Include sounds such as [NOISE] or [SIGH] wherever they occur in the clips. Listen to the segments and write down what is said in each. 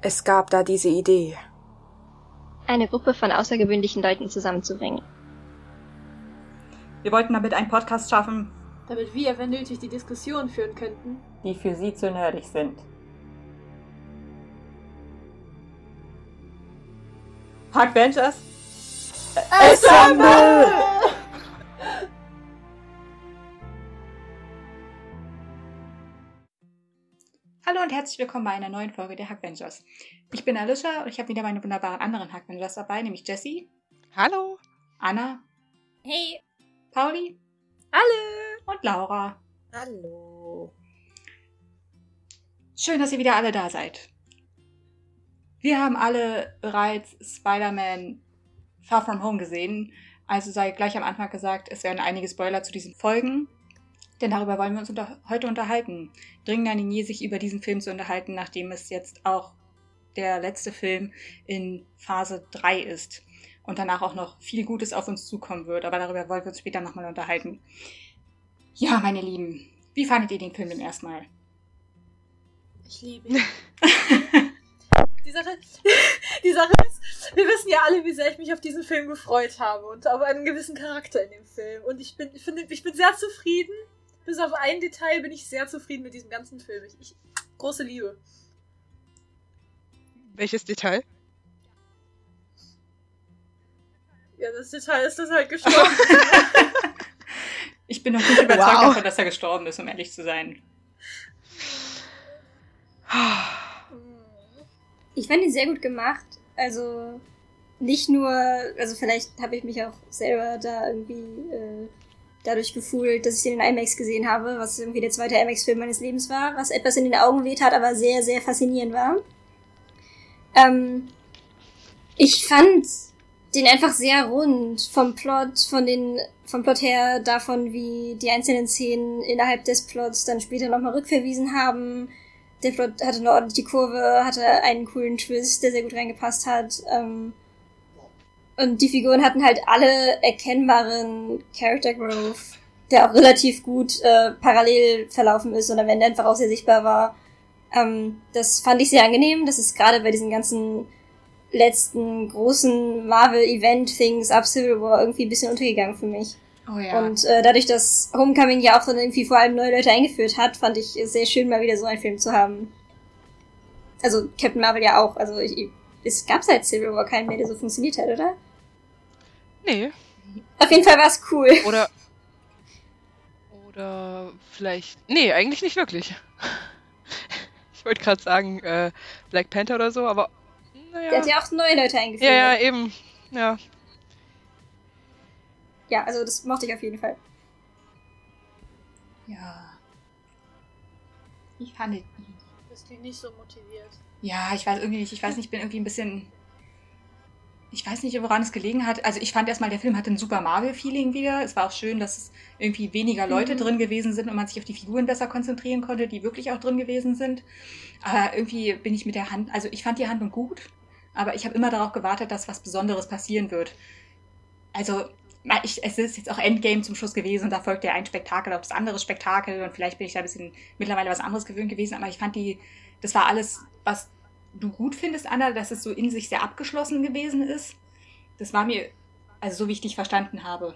Es gab da diese Idee. Eine Gruppe von außergewöhnlichen Leuten zusammenzubringen. Wir wollten damit einen Podcast schaffen, damit wir, wenn nötig, die Diskussion führen könnten, die für Sie zu nerdig sind. Park Ventures. Assemble! Hallo und herzlich willkommen bei einer neuen Folge der Hackvengers. Ich bin Alicia und ich habe wieder meine wunderbaren anderen Hackvengers dabei, nämlich Jessie. Hallo. Anna. Hey. Pauli. Hallo. Und Laura. Hallo. Schön, dass ihr wieder alle da seid. Wir haben alle bereits Spider-Man Far From Home gesehen, also sei gleich am Anfang gesagt, es werden einige Spoiler zu diesen Folgen. Denn darüber wollen wir uns unter heute unterhalten. Dringender denn je, sich über diesen Film zu unterhalten, nachdem es jetzt auch der letzte Film in Phase 3 ist. Und danach auch noch viel Gutes auf uns zukommen wird. Aber darüber wollen wir uns später nochmal unterhalten. Ja, meine Lieben, wie fandet ihr den Film denn erstmal? Ich liebe ihn. [LAUGHS] die, Sache, [LAUGHS] die Sache ist, wir wissen ja alle, wie sehr ich mich auf diesen Film gefreut habe und auf einen gewissen Charakter in dem Film. Und ich bin, ich finde, ich bin sehr zufrieden bis auf ein Detail bin ich sehr zufrieden mit diesem ganzen Film. Ich, ich große Liebe. Welches Detail? Ja, das Detail ist, dass er halt gestorben [LAUGHS] Ich bin noch nicht überzeugt wow. davon, dass er gestorben ist, um ehrlich zu sein. Ich fand ihn sehr gut gemacht. Also nicht nur, also vielleicht habe ich mich auch selber da irgendwie äh, dadurch gefühlt, dass ich den in IMAX gesehen habe, was irgendwie der zweite IMAX-Film meines Lebens war, was etwas in den Augen weht hat, aber sehr, sehr faszinierend war. Ähm, ich fand den einfach sehr rund vom Plot, von den, vom Plot her, davon, wie die einzelnen Szenen innerhalb des Plots dann später nochmal rückverwiesen haben. Der Plot hatte eine ordentliche Kurve, hatte einen coolen Twist, der sehr gut reingepasst hat. Ähm, und die Figuren hatten halt alle erkennbaren Character Growth, der auch relativ gut äh, parallel verlaufen ist und am Ende einfach auch sehr sichtbar war. Ähm, das fand ich sehr angenehm. Das ist gerade bei diesen ganzen letzten großen Marvel-Event-Things ab Civil War irgendwie ein bisschen untergegangen für mich. Oh ja. Und äh, dadurch, dass Homecoming ja auch dann irgendwie vor allem neue Leute eingeführt hat, fand ich es sehr schön, mal wieder so einen Film zu haben. Also Captain Marvel ja auch. Also ich, es gab seit Civil War keinen mehr, der so funktioniert hat, oder? Nee. Auf jeden Fall war es cool. Oder. Oder vielleicht. Nee, eigentlich nicht wirklich. [LAUGHS] Ich wollte gerade sagen, äh, Black Panther oder so, aber. Naja. Der hat ja auch neue Leute eingeführt. Ja, ja, eben. Ja. Ja, also das mochte ich auf jeden Fall. Ja. Ich fand es. Das klingt nicht so motiviert. Ja, ich weiß irgendwie nicht. Ich weiß nicht, ich bin irgendwie ein bisschen ich weiß nicht, woran es gelegen hat. Also ich fand erstmal, der Film hatte ein super Marvel-Feeling wieder. Es war auch schön, dass es irgendwie weniger Leute mhm. drin gewesen sind und man sich auf die Figuren besser konzentrieren konnte, die wirklich auch drin gewesen sind. Aber irgendwie bin ich mit der Hand, also ich fand die Handlung gut, aber ich habe immer darauf gewartet, dass was Besonderes passieren wird. Also ich, es ist jetzt auch Endgame zum Schluss gewesen, da folgt ja ein Spektakel auf das andere Spektakel und vielleicht bin ich da ein bisschen mittlerweile was anderes gewöhnt gewesen, aber ich fand die, das war alles, was du gut findest, Anna, dass es so in sich sehr abgeschlossen gewesen ist. Das war mir, also so wie ich dich verstanden habe.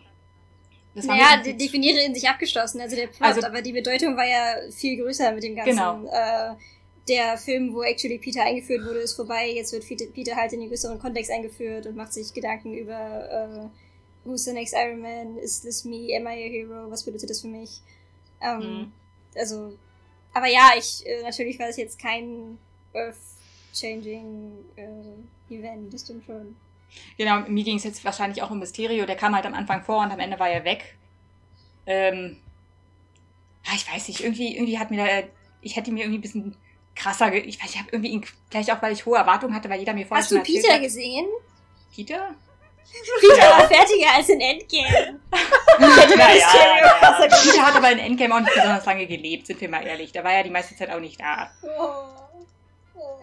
Das naja, de definiere in sich abgeschlossen, also der Plot, also, aber die Bedeutung war ja viel größer mit dem ganzen. Genau. Äh, der Film, wo actually Peter eingeführt wurde, ist vorbei. Jetzt wird Peter halt in den größeren Kontext eingeführt und macht sich Gedanken über äh, Who's the next Iron Man? Is this me? Am I a hero? Was bedeutet das für mich? Ähm, mhm. Also, aber ja, ich äh, natürlich war es jetzt kein Earth changing äh, Event, das stimmt schon. Genau, mir ging es jetzt wahrscheinlich auch um Mysterio, der kam halt am Anfang vor und am Ende war er weg. Ähm, ja, ich weiß nicht, irgendwie, irgendwie hat mir da, ich hätte mir irgendwie ein bisschen krasser, ich weiß, ich habe irgendwie ihn, vielleicht auch, weil ich hohe Erwartungen hatte, weil jeder mir vorher Hast du Peter hat. gesehen? Peter? Peter ja. war fertiger als in Endgame. naja, [LAUGHS] ja. Peter hat aber in Endgame auch nicht besonders lange gelebt, sind wir mal ehrlich. Da war ja die meiste Zeit auch nicht da. Oh.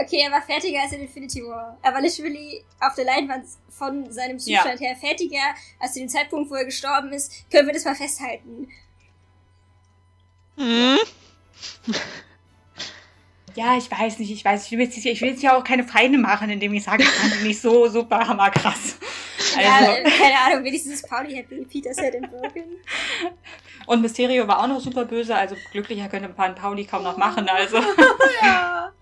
Okay, er war fertiger als in Infinity War. Er war literally auf der Leinwand von seinem Zustand ja. her fertiger als zu dem Zeitpunkt, wo er gestorben ist. Können wir das mal festhalten? Hm. Ja, ich weiß nicht, ich weiß, ich will jetzt, ich will jetzt ja auch keine Feinde machen, indem ich sage, ich fand ihn nicht so super hammerkrass. Also, Ja, keine Ahnung, wenigstens Pauli hat Peter's Head in Broken. und Mysterio war auch noch super böse, also glücklicher könnte man Pauli kaum noch machen, also. [LAUGHS] Ja.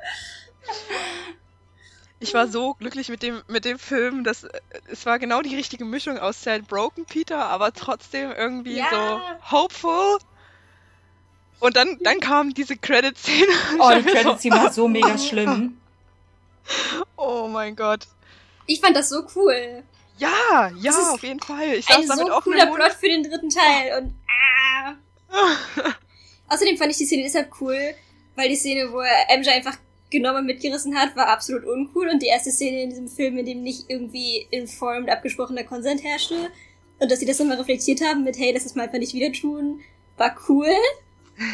Ich war so glücklich mit dem, mit dem Film, dass äh, es war genau die richtige Mischung aus Sad Broken Peter, aber trotzdem irgendwie Ja. so hopeful. Und dann, dann kam diese Credit-Szene. [LAUGHS] Oh, die hab mir Credits, die war so mega schlimm. Oh mein Gott. Ich fand das so cool. Ja, ja, auf jeden Fall. Ich Ein saß damit so auch cooler Plot für den dritten Teil und ah. [LAUGHS] Außerdem fand ich die Szene deshalb cool, weil die Szene, wo er MJ einfach genommen mitgerissen hat, war absolut uncool und die erste Szene in diesem Film, in dem nicht irgendwie informed abgesprochener Konsent herrschte und dass sie das nochmal reflektiert haben mit hey, lass es mal einfach nicht wieder tun, war cool. [LAUGHS]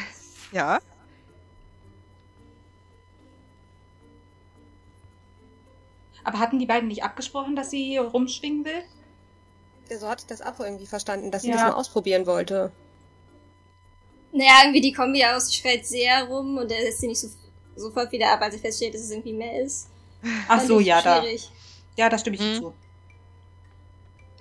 Ja. Aber hatten die beiden nicht abgesprochen, dass sie rumschwingen will? Ja, so hatte ich das auch irgendwie verstanden, dass sie Ja. das mal ausprobieren wollte. Naja, irgendwie die Kombi aus, schreit sehr rum und er lässt sie nicht so, sofort wieder ab, als er feststellt, dass es irgendwie mehr ist. Ach Fand so, ich ja, da. schwierig. Ja, da stimme ich Mhm. zu.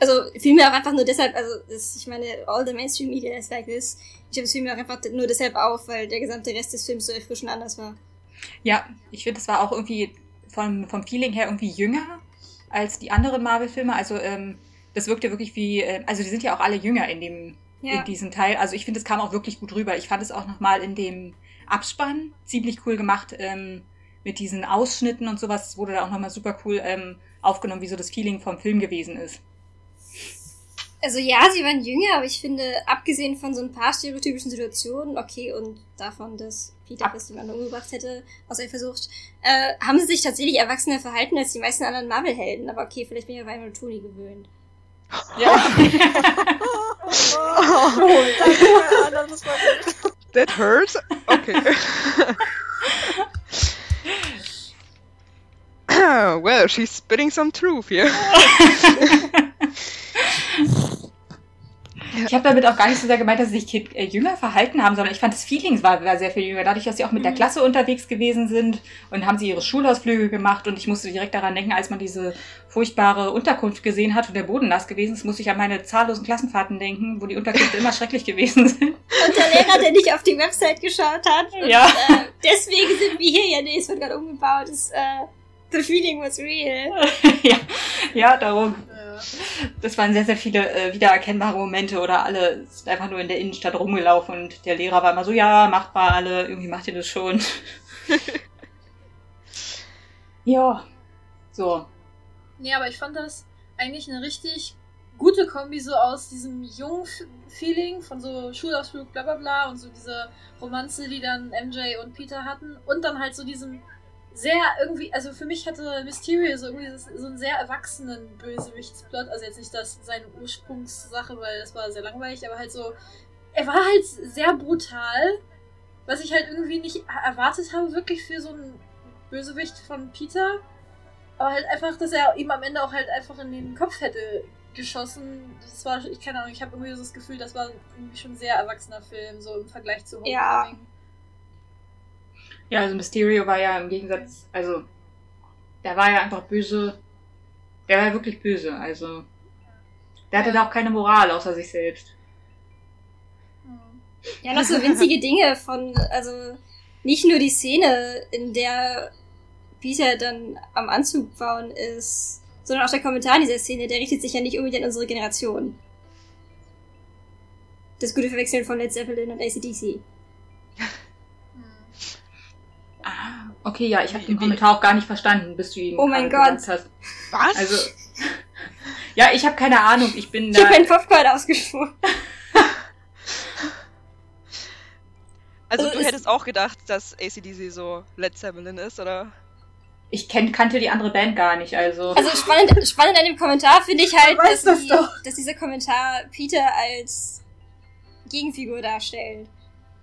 Also vielmehr auch einfach nur deshalb, also das, ich meine, all the mainstream media is like this. Ich habe es vielmehr auch einfach nur deshalb auf, weil der gesamte Rest des Films so erfrischend anders war. Ja, ich finde, es war auch irgendwie vom, vom Feeling her irgendwie jünger als die anderen Marvel-Filme. Also, ähm, das wirkte wirklich wie, äh, also die sind ja auch alle jünger in dem, Ja. in diesem Teil. Also ich finde, es kam auch wirklich gut rüber. Ich fand es auch nochmal in dem Abspann ziemlich cool gemacht, ähm, mit diesen Ausschnitten und sowas. Es wurde da auch nochmal super cool ähm, aufgenommen, wie so das Feeling vom Film gewesen ist. Also ja, sie waren jünger, aber ich finde, abgesehen von so ein paar stereotypischen Situationen, okay, und davon, dass Peter Ab- fast jemanden umgebracht hätte, was er versucht, äh, haben sie sich tatsächlich erwachsener verhalten als die meisten anderen Marvel-Helden. Aber okay, vielleicht bin ich auf einmal nur Tony gewöhnt. Ja. Anna, das war gut. That hurt? Okay. well, she's spitting some truth here. [LAUGHS] Ich habe damit auch gar nicht so sehr gemeint, dass sie sich Kind, äh, jünger verhalten haben, sondern ich fand das Feeling war, war sehr viel jünger. Dadurch, dass sie auch mit der Klasse unterwegs gewesen sind und haben sie ihre Schulausflüge gemacht und ich musste direkt daran denken, als man diese furchtbare Unterkunft gesehen hat und der Boden nass gewesen ist, musste ich an meine zahllosen Klassenfahrten denken, wo die Unterkünfte immer schrecklich gewesen sind. Und der Lehrer, der nicht auf die Website geschaut hat. Und, Ja. Äh, deswegen sind wir hier. Ja, nee, es wird gerade umgebaut. Das, äh, the feeling was real. [LAUGHS] ja, ja, darum. Ja. Das waren sehr, sehr viele äh, wiedererkennbare Momente oder alle sind einfach nur in der Innenstadt rumgelaufen und der Lehrer war immer so, ja, macht mal alle, irgendwie macht ihr das schon. [LAUGHS] ja. So. Nee, aber ich fand das eigentlich eine richtig gute Kombi so aus diesem jungen Feeling von so Schulausflug, bla bla bla und so diese Romanze, die dann MJ und Peter hatten und dann halt so diesem sehr irgendwie, also für mich hatte Mysterio so irgendwie so einen sehr erwachsenen Bösewichtsplot, also jetzt nicht das seine Ursprungssache, weil das war sehr langweilig, aber halt so, er war halt sehr brutal, was ich halt irgendwie nicht erwartet habe, wirklich für so einen Bösewicht von Peter. Aber halt einfach, dass er ihm am Ende auch halt einfach in den Kopf hätte geschossen. Das war, ich keine Ahnung, ich habe irgendwie so das Gefühl, das war irgendwie schon ein sehr erwachsener Film, so im Vergleich zu. Homecoming. Ja, also Mysterio war ja im Gegensatz, also der war ja einfach böse. Der war ja wirklich böse, also der hatte da auch keine Moral außer sich selbst. Ja, noch so winzige Dinge von, also nicht nur die Szene, in der Peter dann am Anzug bauen ist, sondern auch der Kommentar in dieser Szene, der richtet sich ja nicht unbedingt an unsere Generation. Das gute Verwechseln von Led Zeppelin und ACDC. Okay, ja, ich habe den Kommentar auch gar nicht verstanden, bis du ihn Oh mein Gott. hast. Was? Also, [LAUGHS] ja, ich habe keine Ahnung, ich bin Ich da. habe meinen Popcorn ausgesprochen. [LAUGHS] also also du es- hättest auch gedacht, dass ACDC so Led Zeppelin ist, oder? Ich kenn, kannte die andere Band gar nicht, also. Also spannend, spannend an dem Kommentar finde ich halt, dass, das die, doch. dass dieser Kommentar Peter als Gegenfigur darstellt.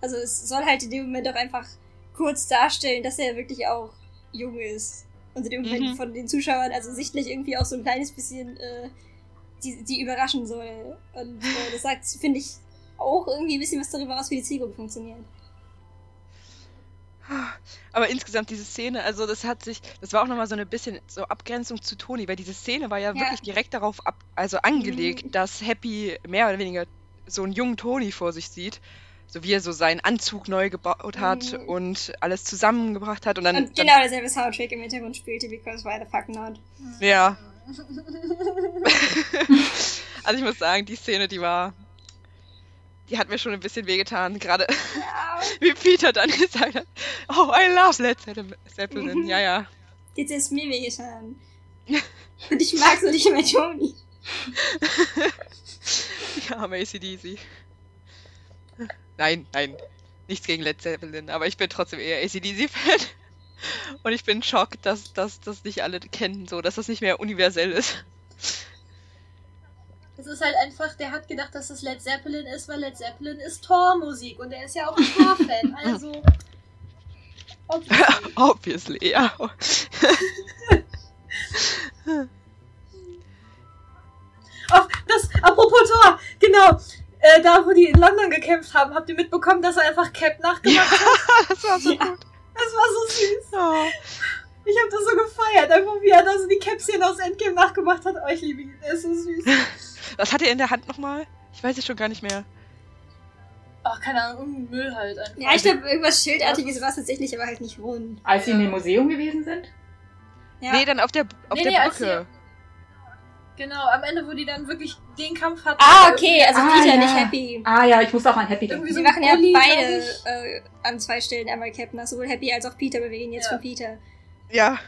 Also es soll halt in dem Moment auch einfach kurz darstellen, dass er wirklich auch jung ist. Und in dem Moment Mhm. von den Zuschauern also sichtlich irgendwie auch so ein kleines bisschen äh, die, die überraschen soll. Und äh, das sagt, finde ich, auch irgendwie ein bisschen was darüber aus, wie die Zielgruppe funktioniert. Aber Aber insgesamt diese Szene, also das hat sich, das war auch nochmal so eine bisschen so Abgrenzung zu Toni, weil diese Szene war ja, Ja. wirklich direkt darauf ab, also angelegt, Mhm. dass Happy mehr oder weniger so einen jungen Toni vor sich sieht. So wie er so seinen Anzug neu gebaut hat Mhm. und alles zusammengebracht hat und dann. Und genau derselbe Soundtrack im Hintergrund spielte, because why the fuck not? dann ja. [LAUGHS] also ich muss sagen, die Szene, die war. Die hat mir schon ein bisschen wehgetan, gerade Ja. [LAUGHS] wie Peter dann gesagt hat, oh, I love Led Zeppelin. Mhm. Ja, ja. Jetzt ist mir wehgetan. Und ich mag so nicht mehr Toni. [LAUGHS] Ja, Macy Deasy. Nein, nein. Nichts gegen Led Zeppelin, aber ich bin trotzdem eher ACDC-Fan. [LAUGHS] Und ich bin schockt, dass dass das nicht alle kennen, so, dass das nicht mehr universell ist. Es ist halt einfach, der hat gedacht, dass es Led Zeppelin ist, weil Led Zeppelin ist Thor-Musik und er ist ja auch ein Thor-Fan. [LAUGHS] Also. obviously. [LAUGHS] Obviously, ja. Oh, das, apropos Thor, genau. Äh, da, wo die in London gekämpft haben, habt ihr mitbekommen, dass er einfach Cap nachgemacht hat? [LAUGHS] Das war so Ja. gut. Das war so süß. Oh. Ich hab das so gefeiert, einfach wie er da so die Cap-Szene aus Endgame nachgemacht hat. Oh, ich liebe ihn, der ist so süß. [LAUGHS] Was hat er in der Hand nochmal? Ich weiß es schon gar nicht mehr. Ach, keine Ahnung, irgendein Müll halt einfach. Ja, ich glaube, irgendwas Schildartiges war es tatsächlich, aber halt nicht rund. Als sie in dem Museum gewesen sind? Ja. Nee, dann auf der, auf Nee, der nee, als Brücke. Genau, am Ende, wo die dann wirklich den Kampf hatten. ah, okay, also Ah, Peter, ja. nicht Happy. Ah ja, ich muss auch an Happy denken. Sie so machen ja Bulli, beide äh, an zwei Stellen einmal Captain, sowohl Happy als auch Peter. Wir reden jetzt Ja. von Peter. Ja,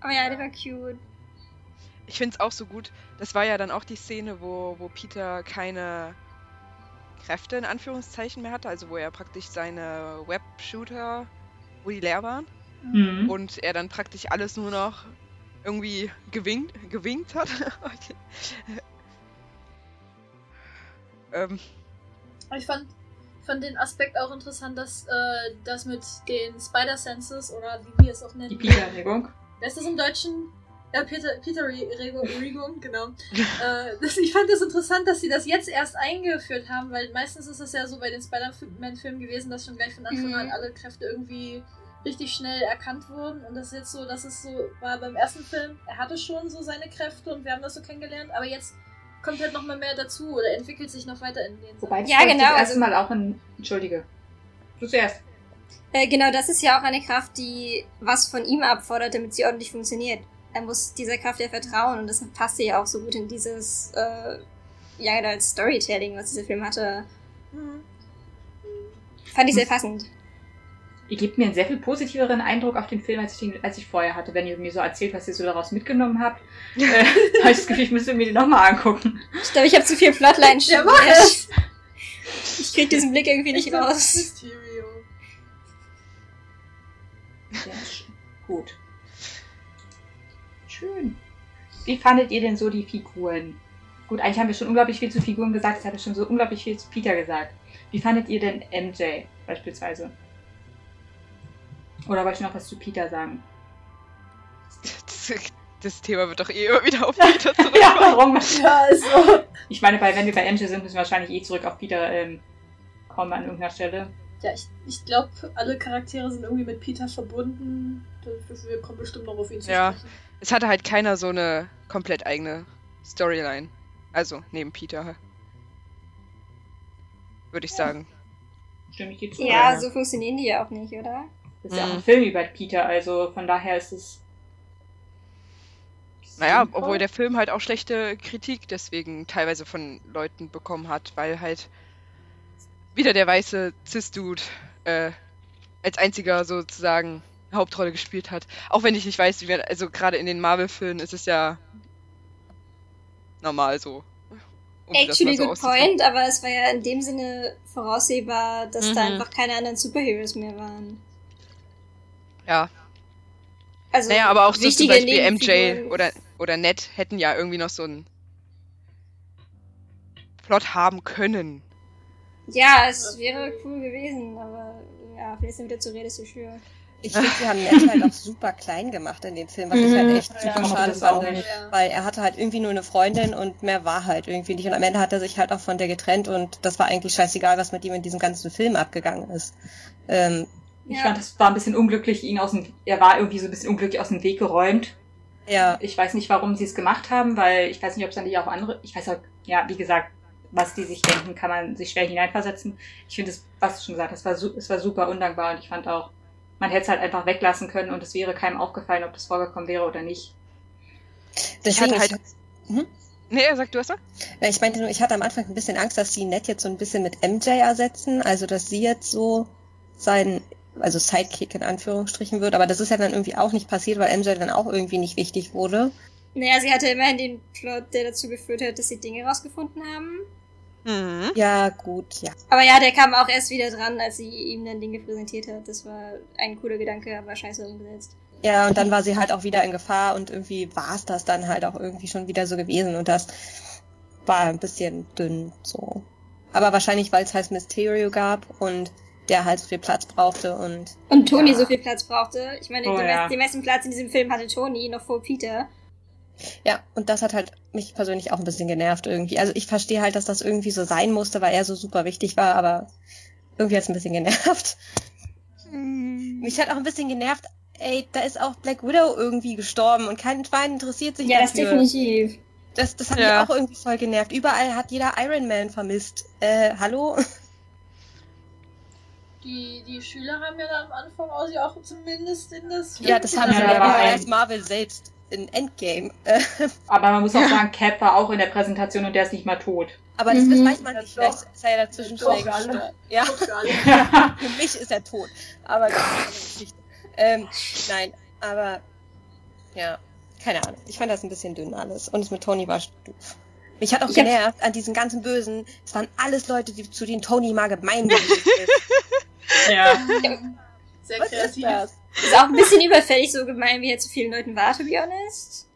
Aber ja, der war cute. ich find's auch so gut. Das war ja dann auch die Szene, wo, wo Peter keine Kräfte in Anführungszeichen mehr hatte, also wo er praktisch seine Web-Shooter, wo die leer waren. Mhm. und er dann praktisch alles nur noch irgendwie gewinkt, gewinkt hat. [LAUGHS] okay. [LAUGHS] ähm, Ich fand, fand den Aspekt auch interessant, dass äh, das mit den Spider-Senses oder wie wir es auch nennen. Die Peter-Regung. Wer ist das im Deutschen? Ja, Peter, Peter Regung, genau. [LAUGHS] äh, das, ich fand das interessant, dass sie das jetzt erst eingeführt haben, weil meistens ist es ja so bei den Spider-Man-Filmen gewesen, dass schon gleich von Anfang Mhm. an alle Kräfte irgendwie richtig schnell erkannt wurden. Und das ist jetzt so, dass es so war beim ersten Film, er hatte schon so seine Kräfte und wir haben das so kennengelernt, aber jetzt kommt halt noch mal mehr dazu oder entwickelt sich noch weiter in den Wobei Ja, genau, das erste also- Mal auch ein. Entschuldige. Du zuerst. Äh, genau, das ist ja auch eine Kraft, die was von ihm abfordert, damit sie ordentlich funktioniert. Er muss dieser Kraft ja vertrauen und das passte ja auch so gut in dieses äh, ja, als Storytelling, was dieser Film hatte. Mhm. Fand ich sehr passend. Ihr gebt mir einen sehr viel positiveren Eindruck auf den Film, als ich, den, als ich vorher hatte. Wenn ihr mir so erzählt, was ihr so daraus mitgenommen habt, [LAUGHS] äh, habe ich das Gefühl, ich müsste mir den nochmal angucken. Ich glaube, ich habe zu viel Plotline. Ja, es! Ich krieg diesen Blick irgendwie nicht raus. Schön. Gut. Schön. Wie fandet ihr denn so die Figuren? Gut, eigentlich haben wir schon unglaublich viel zu Figuren gesagt. Ich hatte schon so unglaublich viel zu Peter gesagt. Wie fandet ihr denn MJ beispielsweise? Oder wollt ihr noch was zu Peter sagen? das, das Thema wird doch eh immer wieder auf Peter [LAUGHS] ja, zurückkommen. warum? Ja, also. Ich meine, weil wenn wir bei MJ sind, müssen wir wahrscheinlich eh zurück auf Peter ähm, kommen an irgendeiner Stelle. Ja, ich, ich glaube, alle Charaktere sind irgendwie mit Peter verbunden. Wir kommen bestimmt noch auf ihn zu Ja. sprechen. Es hatte halt keiner so eine komplett eigene Storyline. Also, neben Peter. Würde ich sagen. Stimme ich dir zu? Ja, so funktionieren die ja auch nicht, oder? Das ist ja auch Mhm. ein Film über Peter, also von daher ist es. Naja, sinnvoll. obwohl der Film halt auch schlechte Kritik deswegen teilweise von Leuten bekommen hat, weil halt wieder der weiße Cis-Dude äh, als einziger sozusagen Hauptrolle gespielt hat. Auch wenn ich nicht weiß, wie man, also gerade in den Marvel-Filmen ist es ja normal so. um Actually so good point, aber es war ja in dem Sinne voraussehbar, dass da Mhm. einfach keine anderen Superheroes mehr waren. Ja, Also naja, aber auch so zum Beispiel MJ oder, oder Ned hätten ja irgendwie noch so einen Plot haben können. Ja, es wäre cool gewesen, aber ja, vielleicht sind wir wieder zu realistisch für. Ich finde, sie haben Ned halt auch super klein gemacht in dem Film, was ich halt echt Ja, super mochte schade fand. Ja. Weil er hatte halt irgendwie nur eine Freundin und mehr war halt irgendwie nicht. Und am Ende hat er sich halt auch von der getrennt und das war eigentlich scheißegal, was mit ihm in diesem ganzen Film abgegangen ist. Ähm, Ich Ja. fand, es war ein bisschen unglücklich, ihn aus dem, er war irgendwie so ein bisschen unglücklich aus dem Weg geräumt. ja, Ich weiß nicht, warum sie es gemacht haben, weil ich weiß nicht, ob es dann nicht auch andere, ich weiß auch, ja, wie gesagt, was die sich denken, kann man sich schwer hineinversetzen. Ich finde es, was du schon gesagt hast, es war, es war super undankbar und ich fand auch, man hätte es halt einfach weglassen können und es wäre keinem aufgefallen, ob das vorgekommen wäre oder nicht. deswegen, hatte halt- ich, hm? Nee, er sagt, du hast was? Ja, ich meinte nur, ich hatte am Anfang ein bisschen Angst, dass sie Ned jetzt so ein bisschen mit MJ ersetzen, also dass sie jetzt so sein, also Sidekick in Anführungsstrichen wird, aber das ist ja dann irgendwie auch nicht passiert, weil MJ dann auch irgendwie nicht wichtig wurde. Naja, sie hatte immerhin den Plot, der dazu geführt hat, dass sie Dinge rausgefunden haben. Mhm. Ja, gut, ja. Aber ja, der kam auch erst wieder dran, als sie ihm dann Dinge präsentiert hat. Das war ein cooler Gedanke, aber scheiße umgesetzt. Ja, und dann war sie halt auch wieder in Gefahr und irgendwie war es das dann halt auch irgendwie schon wieder so gewesen und das war ein bisschen dünn so. Aber wahrscheinlich, weil es halt Mysterio gab und der halt so viel Platz brauchte und Und Toni Ja. so viel Platz brauchte. Ich meine, Oh, den, ja. meisten, den meisten Platz in diesem Film hatte Toni, noch vor Peter. ja, und das hat halt mich persönlich auch ein bisschen genervt irgendwie. Also ich verstehe halt, dass das irgendwie so sein musste, weil er so super wichtig war, aber irgendwie hat es ein bisschen genervt. Mhm. Mich hat auch ein bisschen genervt, ey, da ist auch Black Widow irgendwie gestorben und kein Schwein interessiert sich Ja, das dafür. definitiv. Das, das hat Ja. mich auch irgendwie voll genervt. Überall hat jeder Iron Man vermisst. Äh, hallo? Die, die Schüler haben ja dann am Anfang auch, sie auch zumindest in das. Ja, das haben Ja, sie da ja ein- als Marvel selbst in Endgame. Äh, Aber man muss auch sagen, Cap war auch in der Präsentation und der ist nicht mal tot. aber das, Mhm. weiß man Ja, nicht. Vielleicht ist er ja dazwischen Doch, gestorben. Ja, [LAUGHS] für mich ist er tot. Aber das ist eine andere Geschichte. Ähm, nein, aber ja, keine Ahnung. Ich fand das ein bisschen dünn alles. Und es mit Tony war doof. Mich hat auch Ich hab- genervt an diesen ganzen Bösen. Es waren alles Leute, die zu denen Tony mal gemein gewesen ist. [LAUGHS] Ja. Sehr Was ist kreativ. das? Ist auch ein bisschen überfällig so gemein, wie er zu vielen Leuten war, to be honest.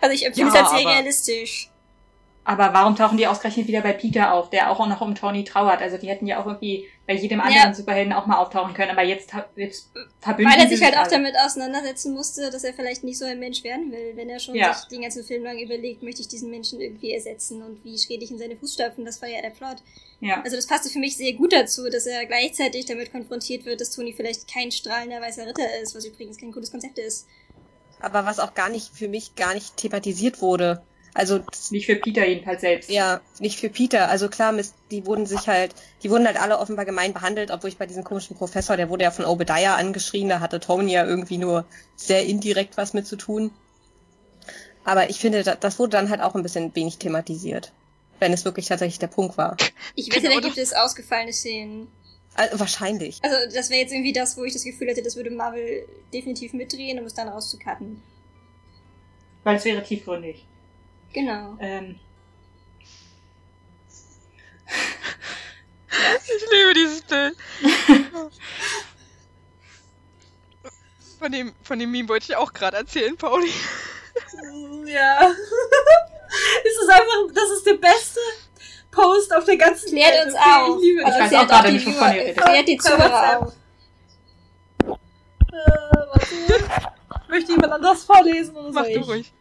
Also ich empfinde Ja, es als sehr aber- realistisch. Aber warum tauchen die ausgerechnet wieder bei Peter auf, der auch noch um Tony trauert? Also die hätten ja auch irgendwie bei jedem anderen Ja. Superhelden auch mal auftauchen können, aber jetzt, jetzt verbünden Weil er sich halt auch alle. damit auseinandersetzen musste, dass er vielleicht nicht so ein Mensch werden will, wenn er schon Ja. sich den ganzen Film lang überlegt, möchte ich diesen Menschen irgendwie ersetzen und wie trete ich in seine Fußstapfen, das war ja der Plot. Ja. Also das passte für mich sehr gut dazu, dass er gleichzeitig damit konfrontiert wird, dass Tony vielleicht kein strahlender weißer Ritter ist, was übrigens kein gutes Konzept ist. Aber was auch gar nicht, für mich gar nicht thematisiert wurde. Also, Nicht für Peter jedenfalls selbst. ja, nicht für Peter. Also klar, die wurden sich halt, die wurden halt alle offenbar gemein behandelt, obwohl ich bei diesem komischen Professor, der wurde ja von Obadiah angeschrien, da hatte Tony ja irgendwie nur sehr indirekt was mit zu tun. Aber ich finde, da- das wurde dann halt auch ein bisschen wenig thematisiert. Wenn es wirklich tatsächlich der Punkt war. Ich wette, Genau, da das- gibt es ausgefallene Szenen. Also, wahrscheinlich. Also das wäre jetzt irgendwie das, wo ich das Gefühl hätte, das würde Marvel definitiv mitdrehen, um es dann rauszucutten. Weil es wäre tiefgründig. Genau. Ähm, [LAUGHS] Ich liebe dieses Bild. [LAUGHS] Von dem, von dem Meme wollte ich auch gerade erzählen, Pauli. [LAUGHS] Ja. es ist einfach, das ist der beste Post auf der ganzen Klärt Welt. uns Okay, auf. Ich liebe das. weiß klärt auch gerade die nicht, wovon ihr redet. Klärt die Zuhörer auf. Äh, warte. Möchte jemand anders vorlesen oder Mach soll du ich? ruhig.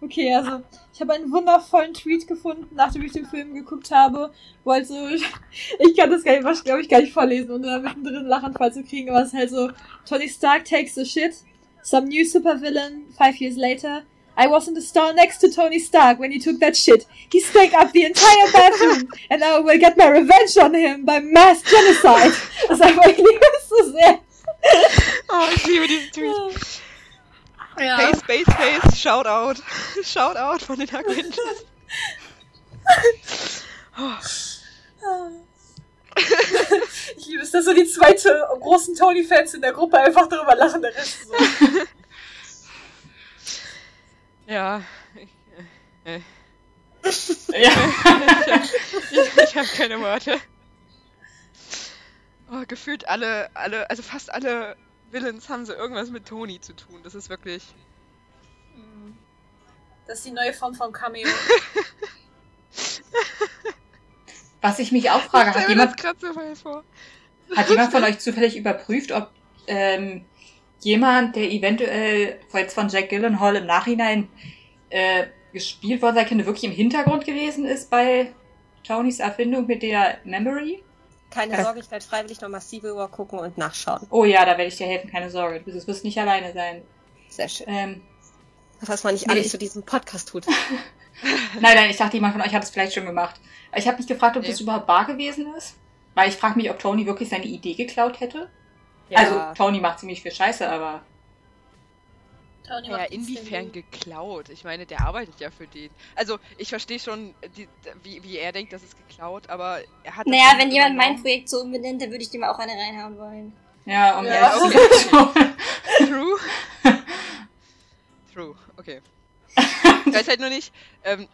Okay, also ich habe einen wundervollen Tweet gefunden, nachdem ich den Film geguckt habe, wo halt so, [LAUGHS] ich kann das gar nicht, was glaube ich gar nicht vorlesen und da mittendrin Lachanfall zu kriegen, aber es ist halt so, Tony Stark takes the shit, some new supervillain, five years later, I was in the store next to Tony Stark when he took that shit. He stank up the entire bathroom [LAUGHS] and I will get my revenge on him by mass genocide. [LAUGHS] Das ist einfach, ich liebe es so sehr. Oh, ich liebe diesen Tweet. Ja. Face, Space, Face, Shout out. [LAUGHS] Shout out von den Avengers. [LAUGHS] Ich liebe es, dass so die zweite großen Tony-Fans in der Gruppe einfach darüber lachen, der Rest so. [LAUGHS] Ja. Ich, äh, ja. ich, ich habe keine Worte. Oh, gefühlt alle, alle, also fast alle Villains haben so irgendwas mit Tony zu tun. Das ist wirklich. Das ist die neue Form von Cameo. [LAUGHS] Was ich mich auch frage, hat jemand, so hat jemand von euch zufällig überprüft, ob ähm, jemand, der eventuell jetzt von Jack Gyllenhaal im Nachhinein äh, gespielt worden sein könnte, wirklich im Hintergrund gewesen ist bei Tonys Erfindung mit der Memory? Keine Ja. Sorge, ich werde freiwillig nochmal Civil War gucken und nachschauen. Oh ja, da werde ich dir helfen, keine Sorge. Du wirst nicht alleine sein. Sehr schön. Ähm, Was man nicht Nee, alles ich- zu diesem Podcast tut. [LAUGHS] nein, nein, ich dachte, jemand von euch hat es vielleicht schon gemacht. Ich habe mich gefragt, ob Nee. das überhaupt wahr gewesen ist. Weil ich frage mich, ob Tony wirklich seine Idee geklaut hätte. Ja. Also, Tony macht ziemlich viel Scheiße, aber Tony Ja, macht inwiefern geklaut? Ich meine, der arbeitet ja für den. Also, ich verstehe schon, die, wie, wie er denkt, das ist geklaut, aber er hat. Naja, wenn jemand mein. Projekt so umbenennt, dann würde ich dem auch eine reinhauen wollen. ja, um Ja, okay. [LAUGHS] True. True, okay. Ich [LAUGHS] weiß halt nur nicht, ähm,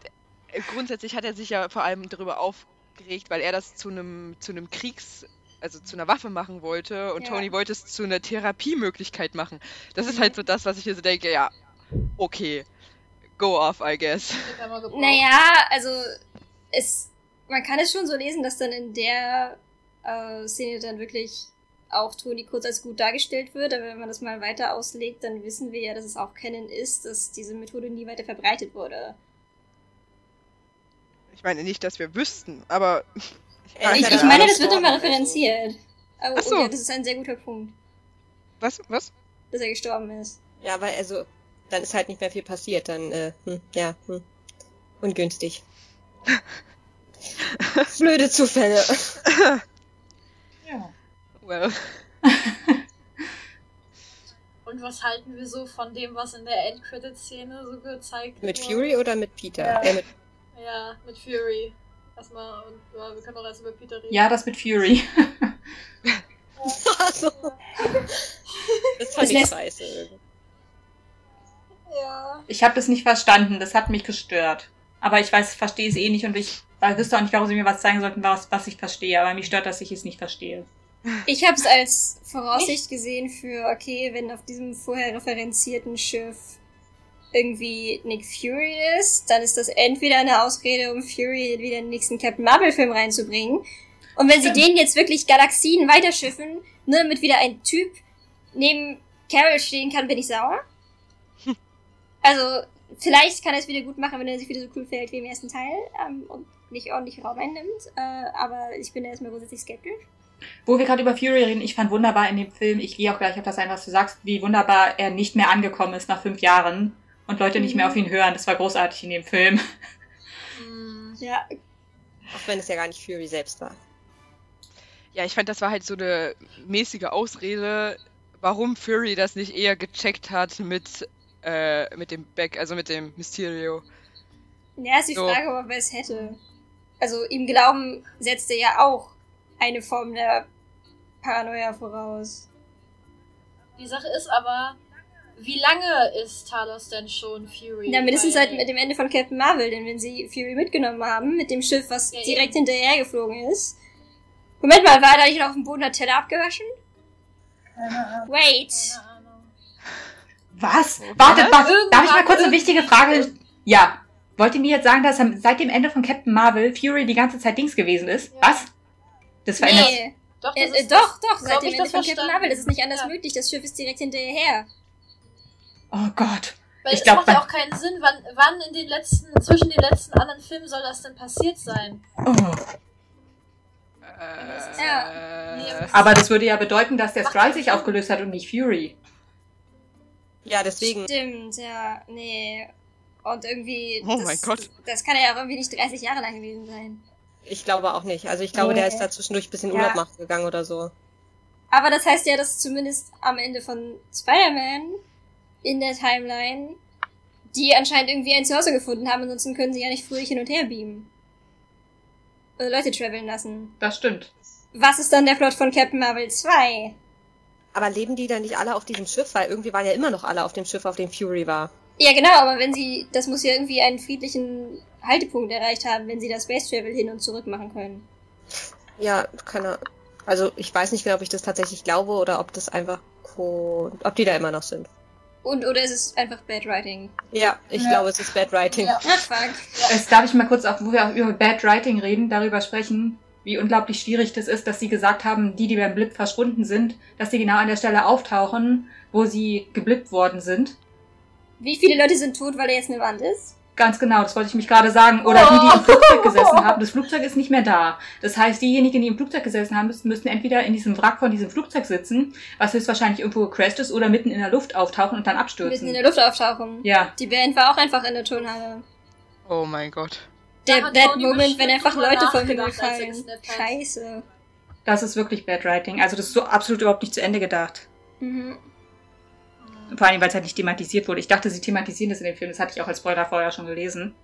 äh, grundsätzlich hat er sich ja vor allem darüber aufgeregt, weil er das zu einem zu einem Kriegs, also zu einer Waffe machen wollte und Ja. Tony wollte es zu einer Therapiemöglichkeit machen. Das ist Mhm. halt so das, was ich mir so denke, ja, okay, go off, I guess. Naja, also es, man kann es schon so lesen, dass dann in der äh, Szene dann wirklich auch Toni kurz als gut dargestellt wird, aber wenn man das mal weiter auslegt, dann wissen wir ja, dass es auch Canon ist, dass diese Methode nie weiter verbreitet wurde. Ich meine nicht, dass wir wüssten, aber Ich ich meine, das wird immer referenziert. Oh, Ach so. ja, das ist ein sehr guter Punkt, was, was? dass er gestorben ist. Ja, weil also, dann ist halt nicht mehr viel passiert. Dann, äh, hm, ja, hm. Ungünstig. [LAUGHS] Blöde Zufälle. [LAUGHS] ja. Well. [LAUGHS] Und was halten wir so von dem, was in der Endcredit-Szene so gezeigt Mit wurde? Fury oder mit Peter? Ja. Äh, mit, Ja, mit Fury. Erstmal, und ja, wir können auch erst über Peter reden. ja, das mit Fury. Achso. [LAUGHS] Das fand ich scheiße. Ja. Ich habe das nicht verstanden, das hat mich gestört. Aber ich weiß, verstehe es eh nicht und ich wüsste auch nicht, warum sie mir was zeigen sollten, was, was ich verstehe. Aber mich stört, dass ich es nicht verstehe. Ich habe es als Voraussicht gesehen für, okay, wenn auf diesem vorher referenzierten Schiff irgendwie Nick Fury ist, dann ist das entweder eine Ausrede, um Fury wieder in den nächsten Captain Marvel-Film reinzubringen. Und wenn sie den jetzt wirklich Galaxien weiterschiffen, nur damit wieder ein Typ neben Carol stehen kann, bin ich sauer. Also, vielleicht kann er es wieder gut machen, wenn er sich wieder so cool verhält wie im ersten Teil ähm, und nicht ordentlich Raum einnimmt. Äh, aber ich bin erstmal grundsätzlich skeptisch. Wo wir gerade über Fury reden, ich fand wunderbar in dem Film, ich gehe auch gleich auf das ein, was du sagst, wie wunderbar er nicht mehr angekommen ist nach fünf Jahren und Leute nicht mehr auf ihn hören. Das war großartig in dem Film. Hm. Ja, Auch wenn es ja gar nicht Fury selbst war. Ja, ich fand, das war halt so eine mäßige Ausrede, warum Fury das nicht eher gecheckt hat mit, äh, mit dem Back, also mit dem Mysterio. Ja, ist die So. Frage, ob er es hätte. Also ihm Glauben setzte ja auch eine Form der Paranoia voraus. Die Sache ist aber, wie lange ist Talos denn schon Fury? Ja, mindestens seit mit dem Ende von Captain Marvel, denn wenn sie Fury mitgenommen haben, mit dem Schiff, was Ja, direkt hinterher geflogen ist. Moment mal, war er da nicht noch auf dem Boden der Teller abgewaschen? Wait. Was? Wartet, was? Irgendwann- Darf ich mal kurz eine wichtige Frage? Ja. Wollt ihr mir jetzt sagen, dass seit dem Ende von Captain Marvel Fury die ganze Zeit Dings gewesen ist? Ja. Was? Das verändert. Nee. Doch, Äh, das äh, ist doch, doch, seit dem Ende von Captain verstanden. Marvel. Das ist nicht anders Ja. möglich. Das Schiff ist direkt hinterher. Oh Gott. Weil Ich es glaub, macht ja auch keinen Sinn, wann, wann in den letzten, zwischen den letzten anderen Filmen soll das denn passiert sein? Oh. Äh, Ja. Aber das würde ja bedeuten, dass der Skrull sich aufgelöst hat und nicht Fury. Ja, deswegen. Stimmt, ja, nee. Und irgendwie. Oh das, mein Gott. Das, das kann ja auch irgendwie nicht 30 Jahre lang gewesen sein. Ich glaube auch nicht. Also ich glaube, Nee. der ist da zwischendurch ein bisschen Ja. Urlaub machen gegangen oder so. Aber das heißt ja, dass zumindest am Ende von Spider-Man in der Timeline die anscheinend irgendwie ein Zuhause gefunden haben, ansonsten können sie ja nicht fröhlich hin und her beamen. Oder Leute traveln lassen. Das stimmt. Was ist dann der Plot von Captain Marvel 2? Aber leben die dann nicht alle auf diesem Schiff? Weil irgendwie waren ja immer noch alle auf dem Schiff, auf dem Fury war. Ja, genau, aber wenn sie, das muss ja irgendwie einen friedlichen Haltepunkt erreicht haben, wenn sie das Space Travel hin und zurück machen können. Ja, keine Also ich weiß nicht genau, ob ich das tatsächlich glaube oder ob das einfach ob die da immer noch sind. Und, oder ist es einfach Bad Writing? Ja, ich Ja. glaube, es ist Bad Writing. Ja. Fuck. Jetzt darf ich mal kurz, auch, wo wir auch über Bad Writing reden, darüber sprechen. wie unglaublich schwierig das ist, dass sie gesagt haben, die, die beim Blip verschwunden sind, dass sie genau an der Stelle auftauchen, wo sie geblippt worden sind. Wie viele Leute sind tot, weil er jetzt eine Wand ist? Ganz genau, das wollte ich mich gerade sagen. Oder die, die im Flugzeug gesessen haben. Das Flugzeug ist nicht mehr da. Das heißt, diejenigen, die im Flugzeug gesessen haben, müssen, müssen entweder in diesem Wrack von diesem Flugzeug sitzen, was höchstwahrscheinlich irgendwo gecrashed ist, oder mitten in der Luft auftauchen und dann abstürzen. Mitten in der Luft auftauchen. ja, Die Band war auch einfach in der Turnhalle. Oh mein Gott. Der, Tony Moment, wenn einfach Leute vom Himmel nachgedacht, als er fallen. Scheiße. das ist wirklich Bad Writing. Also das ist so absolut überhaupt nicht zu Ende gedacht. Mhm. Vor allem, weil es halt nicht thematisiert wurde. Ich dachte, sie thematisieren das in dem Film. Das hatte ich auch als Spoiler vorher schon gelesen.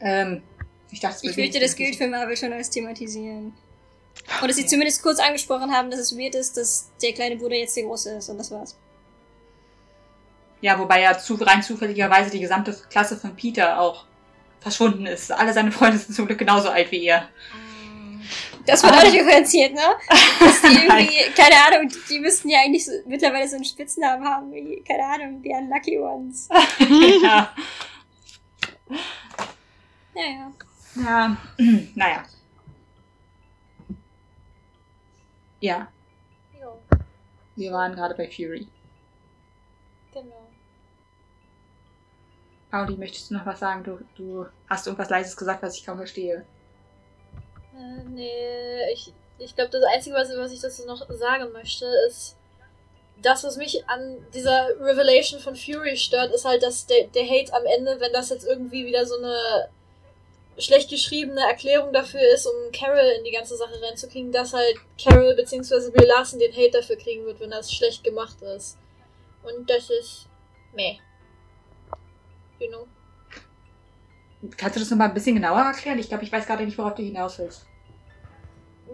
Ähm, ich dachte, Ich fürchte, das gilt für Marvel schon als thematisieren. [LAUGHS] Und dass sie zumindest kurz angesprochen haben, dass es weird ist, dass der kleine Bruder jetzt der große ist und das war's. Ja, wobei ja zu, rein zufälligerweise die gesamte Klasse von Peter auch verschwunden ist. Alle seine Freunde sind zum Glück genauso alt wie er. Das wird Ah. auch nicht differenziert, ne? Dass die [LAUGHS] irgendwie, keine Ahnung, die müssten ja eigentlich so, mittlerweile so einen Spitznamen haben wie, keine Ahnung, die Unlucky Ones. [LAUGHS] ja. [CLEARS THROAT] Naja. ja. naja. Ja, Ja, wir waren gerade bei Fury. genau. Pauli, möchtest du noch was sagen? Du, du hast irgendwas Leises gesagt, was ich kaum verstehe. Äh, nee, ich, ich glaube, das Einzige, was, was ich dazu noch sagen möchte, ist, das, was mich an dieser Revelation von Fury stört, ist halt, dass der, der Hate am Ende, wenn das jetzt irgendwie wieder so eine schlecht geschriebene Erklärung dafür ist, um Carol in die ganze Sache reinzukriegen, dass halt Carol bzw. Bill Larson den Hate dafür kriegen wird, wenn das schlecht gemacht ist. Und das ist meh. You know? Kannst du das nochmal ein bisschen genauer erklären? Ich glaube, ich weiß gerade nicht, worauf du hinaus willst.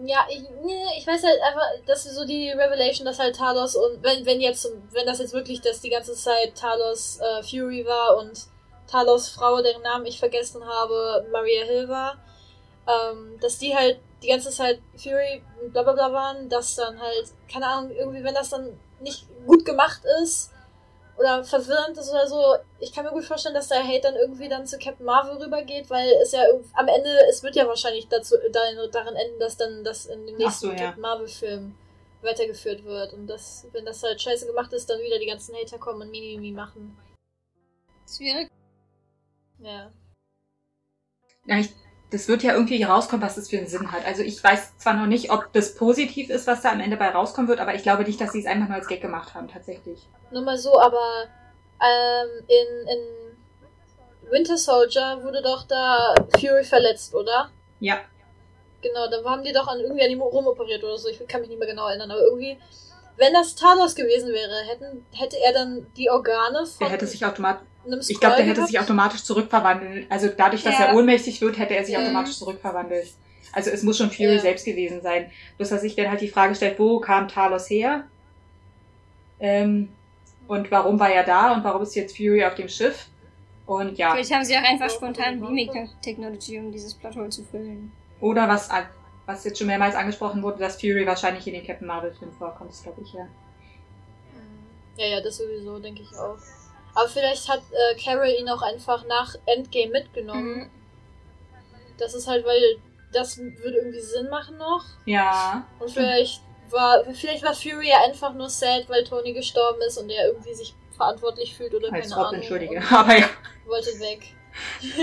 Ja, ich, nee, ich weiß halt einfach, dass so die Revelation, dass halt Talos und wenn, wenn jetzt, wenn das jetzt wirklich das die ganze Zeit Talos äh, Fury war und Talos Frau, deren Namen ich vergessen habe, Maria Hill war, ähm, dass die halt die ganze Zeit Fury und bla bla bla waren, dass dann halt, keine Ahnung, irgendwie, wenn das dann nicht gut gemacht ist oder verwirrend ist oder so, ich kann mir gut vorstellen, dass der Hate dann irgendwie dann zu Captain Marvel rübergeht, weil es ja am Ende, es wird ja wahrscheinlich dazu, darin, enden, dass dann das in dem nächsten so, ja. Captain Marvel Film weitergeführt wird und das, wenn das halt scheiße gemacht ist, dann wieder die ganzen Hater kommen und Mimimi machen. Wäre Ja. Ja, ich, das wird ja irgendwie rauskommen, was das für einen Sinn hat. Also ich weiß zwar noch nicht, ob das positiv ist, was da am Ende bei rauskommen wird, aber ich glaube nicht, dass sie es einfach nur als Gag gemacht haben, tatsächlich. Nur mal so, aber ähm, in, in Winter Soldier wurde doch da Fury verletzt, oder? Ja, Genau, da haben die doch an irgendwie an ihm rumoperiert oder so. Ich kann mich nicht mehr genau erinnern, aber irgendwie, wenn das Talos gewesen wäre, hätten, hätte er dann die Organe von der hätte sich automatisch, ich glaube, der hätte gehabt? sich automatisch zurückverwandeln. Also dadurch, dass Ja. er ohnmächtig wird, hätte er sich Mhm. automatisch zurückverwandelt. Also es muss schon Fury Ja. selbst gewesen sein. Bloß, dass sich dann halt die Frage stellt, wo kam Talos her? Ähm, und warum war er da? Und warum ist jetzt Fury auf dem Schiff? Und ja, Vielleicht haben sie auch einfach spontan Beaming-Technology, um dieses Plothole zu füllen. oder was, was jetzt schon mehrmals angesprochen wurde, dass Fury wahrscheinlich in den Captain Marvel-Film vorkommt, das glaube ich ja. Ja, ja, das sowieso, denke ich auch. Aber vielleicht hat äh, Carol ihn auch einfach nach Endgame mitgenommen. Mhm. Das ist halt, weil das würde irgendwie Sinn machen noch. Ja, Und vielleicht war, vielleicht war Fury ja einfach nur sad, weil Tony gestorben ist und er irgendwie sich verantwortlich fühlt oder als keine Rob, Ahnung. entschuldige. [LAUGHS] Aber ja, Wollte weg. [LAUGHS]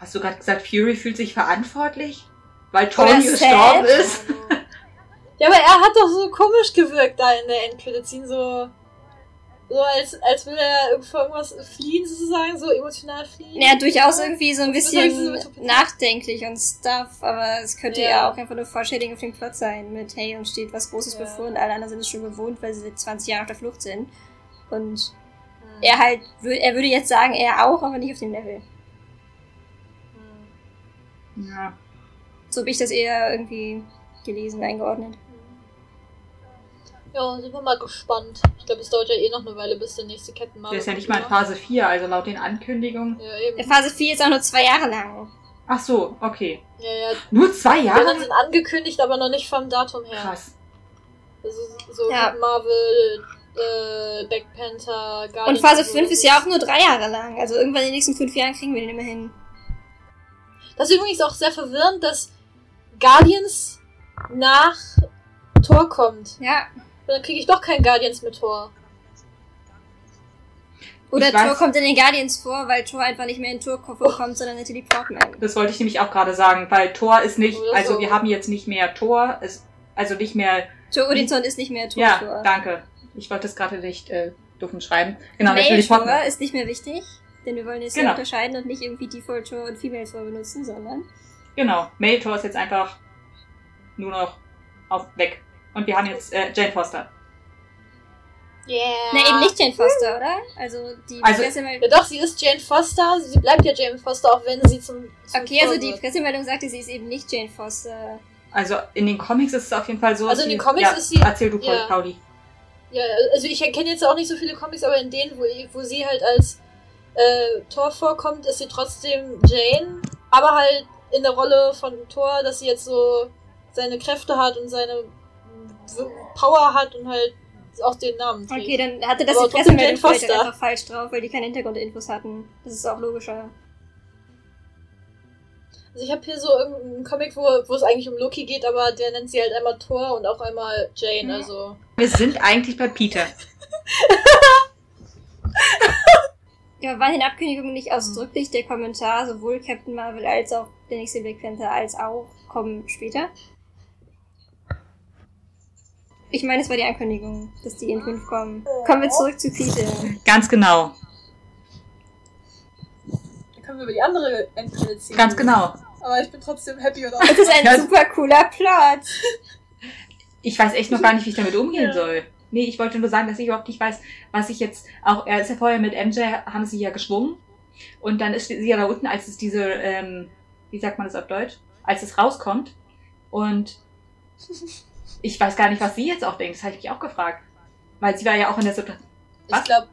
hast du gerade gesagt, Fury fühlt sich verantwortlich? Weil Tony gestorben ist? Ja, aber er hat doch so komisch gewirkt da in der Endcredit-Scene, so, so als, als will er irgendwo irgendwas fliehen sozusagen, so emotional fliehen. Ja, durchaus irgendwie so ein bisschen so mit- nachdenklich und stuff, aber es könnte ja, Ja. auch einfach nur Foreshading auf den Plot sein mit hey, uns steht was Großes Ja. bevor und alle anderen sind es schon gewohnt, weil sie seit 20 Jahren auf der Flucht sind. Und Hm. er halt, er würde jetzt sagen, er auch, aber nicht auf dem Level. Hm. Ja. So habe ich das eher irgendwie gelesen, eingeordnet. Ja, sind wir mal gespannt. Ich glaube, es dauert ja eh noch eine Weile, bis der nächste Captain Marvel Der ist ja nicht mal in oder? Phase 4, also laut den Ankündigungen. Ja, eben. Der Phase 4 ist auch nur zwei Jahre lang. Ach so, okay. Ja, ja. Nur zwei Die anderen Jahre? sind angekündigt, aber noch nicht vom Datum her. Krass. Also so Ja. Marvel, äh, Black Panther, Und Guardians Phase of the 5 ist ja auch nur drei Jahre lang. Also irgendwann in den nächsten fünf Jahren kriegen wir den immerhin. Das ist übrigens auch sehr verwirrend, dass Guardians nach Thor kommt. Ja. Und dann kriege ich doch kein Guardians mit Thor. Oder Ich weiß- Thor kommt in den Guardians vor, weil Thor einfach nicht mehr in Thor vorkommt, sondern Natalie Portman. Das wollte ich nämlich auch gerade sagen, weil Thor ist nicht, Oder also so. wir haben jetzt nicht mehr Thor, es, also nicht mehr, Thor Odinson ist nicht mehr Thor. ja, Thor. danke. Ich wollte das gerade nicht äh, doofen schreiben. Genau, Male Portman. ist nicht mehr wichtig, denn wir wollen jetzt Genau. unterscheiden und nicht irgendwie Default Thor und Female Thor benutzen, sondern Genau, Male Thor ist jetzt einfach nur noch auf weg. Und wir haben jetzt äh, Jane Foster. Yeah. Na, eben nicht Jane Foster, oder? Also die Also- Pressemeldung. Ja doch, sie ist Jane Foster. Sie bleibt ja Jane Foster, auch wenn sie zum, zum Okay, also Thor die wird. Pressemeldung sagte, sie ist eben nicht Jane Foster. Also in den Comics ist es auf jeden Fall so. Also in den Comics ja, ist sie- Erzähl du, Paul, ja. Pauli. Ja, also ich kenne jetzt auch nicht so viele Comics, aber in denen, wo, wo sie halt als äh, Thor vorkommt, ist sie trotzdem Jane, aber halt in der Rolle von Thor, dass sie jetzt so seine Kräfte hat und seine Power hat und halt auch den Namen trägt. Okay, dann hatte das Aber die Pressemeldung vielleicht einfach falsch drauf, weil die keine Hintergrundinfos hatten. Das ist auch logischer. Also ich habe hier so irgendeinen Comic, wo, wo es eigentlich um Loki geht, aber der nennt sie halt einmal Thor und auch einmal Jane, Mhm. also... Wir sind eigentlich bei Peter. [LAUGHS] Ja, war in den Abkündigungen nicht ausdrücklich der Kommentar, sowohl Captain Marvel als auch der nächste Black Panther als auch kommen später? Ich meine, es war die Ankündigung, dass die in 5 kommen. Kommen wir zurück zu Peter. Ganz genau. Dann können wir über die andere Endcredit ziehen. Ganz genau. Aber ich bin trotzdem happy und auch... Das ist ein Ja. super cooler Plot. [LAUGHS] Ich weiß echt noch gar nicht, wie ich damit umgehen Ja. soll. Nee, ich wollte nur sagen, dass ich überhaupt nicht weiß, was ich jetzt auch, er ist ja vorher mit MJ, haben sie ja geschwungen. Und dann ist sie ja da unten, als es diese, ähm, wie sagt man das auf Deutsch? Als es rauskommt. Und [LAUGHS] ich weiß gar nicht, was sie jetzt auch denkt. Das habe ich mich auch gefragt. Weil sie war ja auch in der Situation. Was? Ich glaube,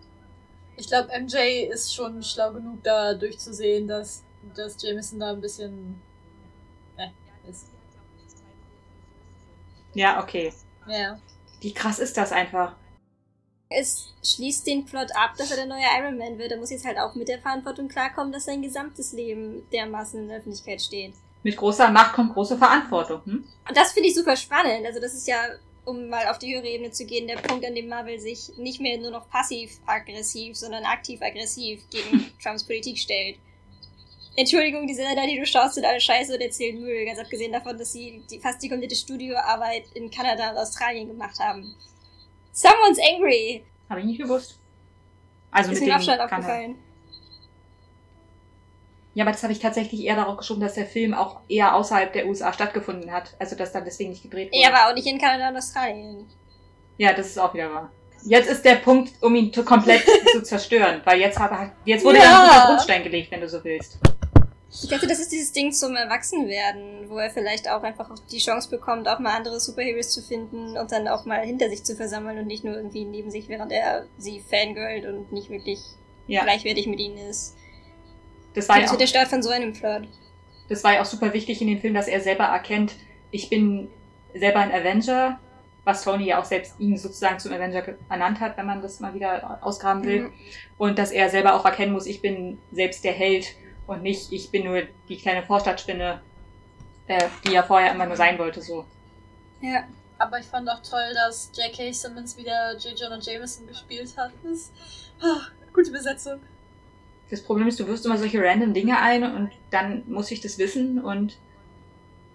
ich glaub, MJ ist schon schlau genug, da durchzusehen, dass, dass Jameson da ein bisschen. Ne, ist. Ja, okay. Ja. Wie krass ist das einfach? Es schließt den Plot ab, dass er der neue Iron Man wird. Er muss jetzt halt auch mit der Verantwortung klarkommen, dass sein gesamtes Leben dermaßen in der Öffentlichkeit steht. Mit großer Macht kommt große Verantwortung. Hm? Und das finde ich super spannend. Also das ist ja, um mal auf die höhere Ebene zu gehen, der Punkt, an dem Marvel sich nicht mehr nur noch passiv-aggressiv, sondern aktiv-aggressiv gegen [LAUGHS] Trumps Politik stellt. Entschuldigung, die Sender, die du schaust, sind alle scheiße und erzählen Müll. Ganz abgesehen davon, dass sie die, fast die komplette Studioarbeit in Kanada und Australien gemacht haben. Someone's angry. Habe ich nicht gewusst. Also ist mit mir dem auch schon aufgefallen. Ja, aber das habe ich tatsächlich eher darauf geschoben, dass der Film auch eher außerhalb der USA stattgefunden hat. Also, dass dann deswegen nicht gedreht wurde. Ja, aber auch nicht in Kanada und Australien. Ja, das ist auch wieder wahr. Jetzt ist der Punkt, um ihn komplett [LAUGHS] zu zerstören, weil jetzt hat er, jetzt wurde Ja. ein guter Grundstein gelegt, wenn du so willst. Ich dachte, das ist dieses Ding zum Erwachsenwerden, wo er vielleicht auch einfach die Chance bekommt, auch mal andere Superheroes zu finden und dann auch mal hinter sich zu versammeln und nicht nur irgendwie neben sich, während er sie fangirlt und nicht wirklich Ja, gleichwertig mit ihnen ist. Das war ja auch, der Start von so einem Plot. das war ja auch super wichtig in dem Film, dass er selber erkennt, ich bin selber ein Avenger, was Tony ja auch selbst ihn sozusagen zum Avenger ge- ernannt hat, wenn man das mal wieder ausgraben will. Mhm. Und dass er selber auch erkennen muss, ich bin selbst der Held und nicht, ich bin nur die kleine Vorstadtspinne, äh, die er vorher immer nur sein wollte, so. Ja. Aber ich fand auch toll, dass J.K. Simmons wieder J. Jonah Jameson gespielt hat. Das, ah, gute Besetzung. Das Problem ist, du wirst immer solche random Dinge ein und dann muss ich das wissen und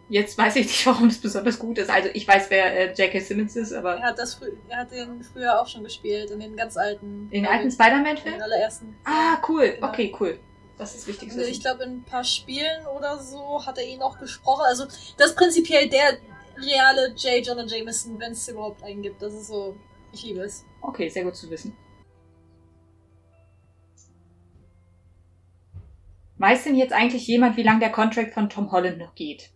jetzt weiß ich nicht, [LAUGHS] warum es besonders gut ist. Also ich weiß, wer äh, J.K. Simmons ist, aber Er hat, das frü er hat den früher auch schon gespielt, in den ganz alten. in den alten ich, in den allerersten. Ah, cool. Genau. Okay, cool. Das ist wichtig. Also ich glaube, in ein paar Spielen oder so hat er ihn auch gesprochen. Also, das ist prinzipiell der reale J. Jonah Jameson, wenn es überhaupt einen gibt. Das ist so, ich liebe es. Okay, sehr gut zu wissen. Weiß denn jetzt eigentlich jemand, wie lang der Contract von Tom Holland noch geht?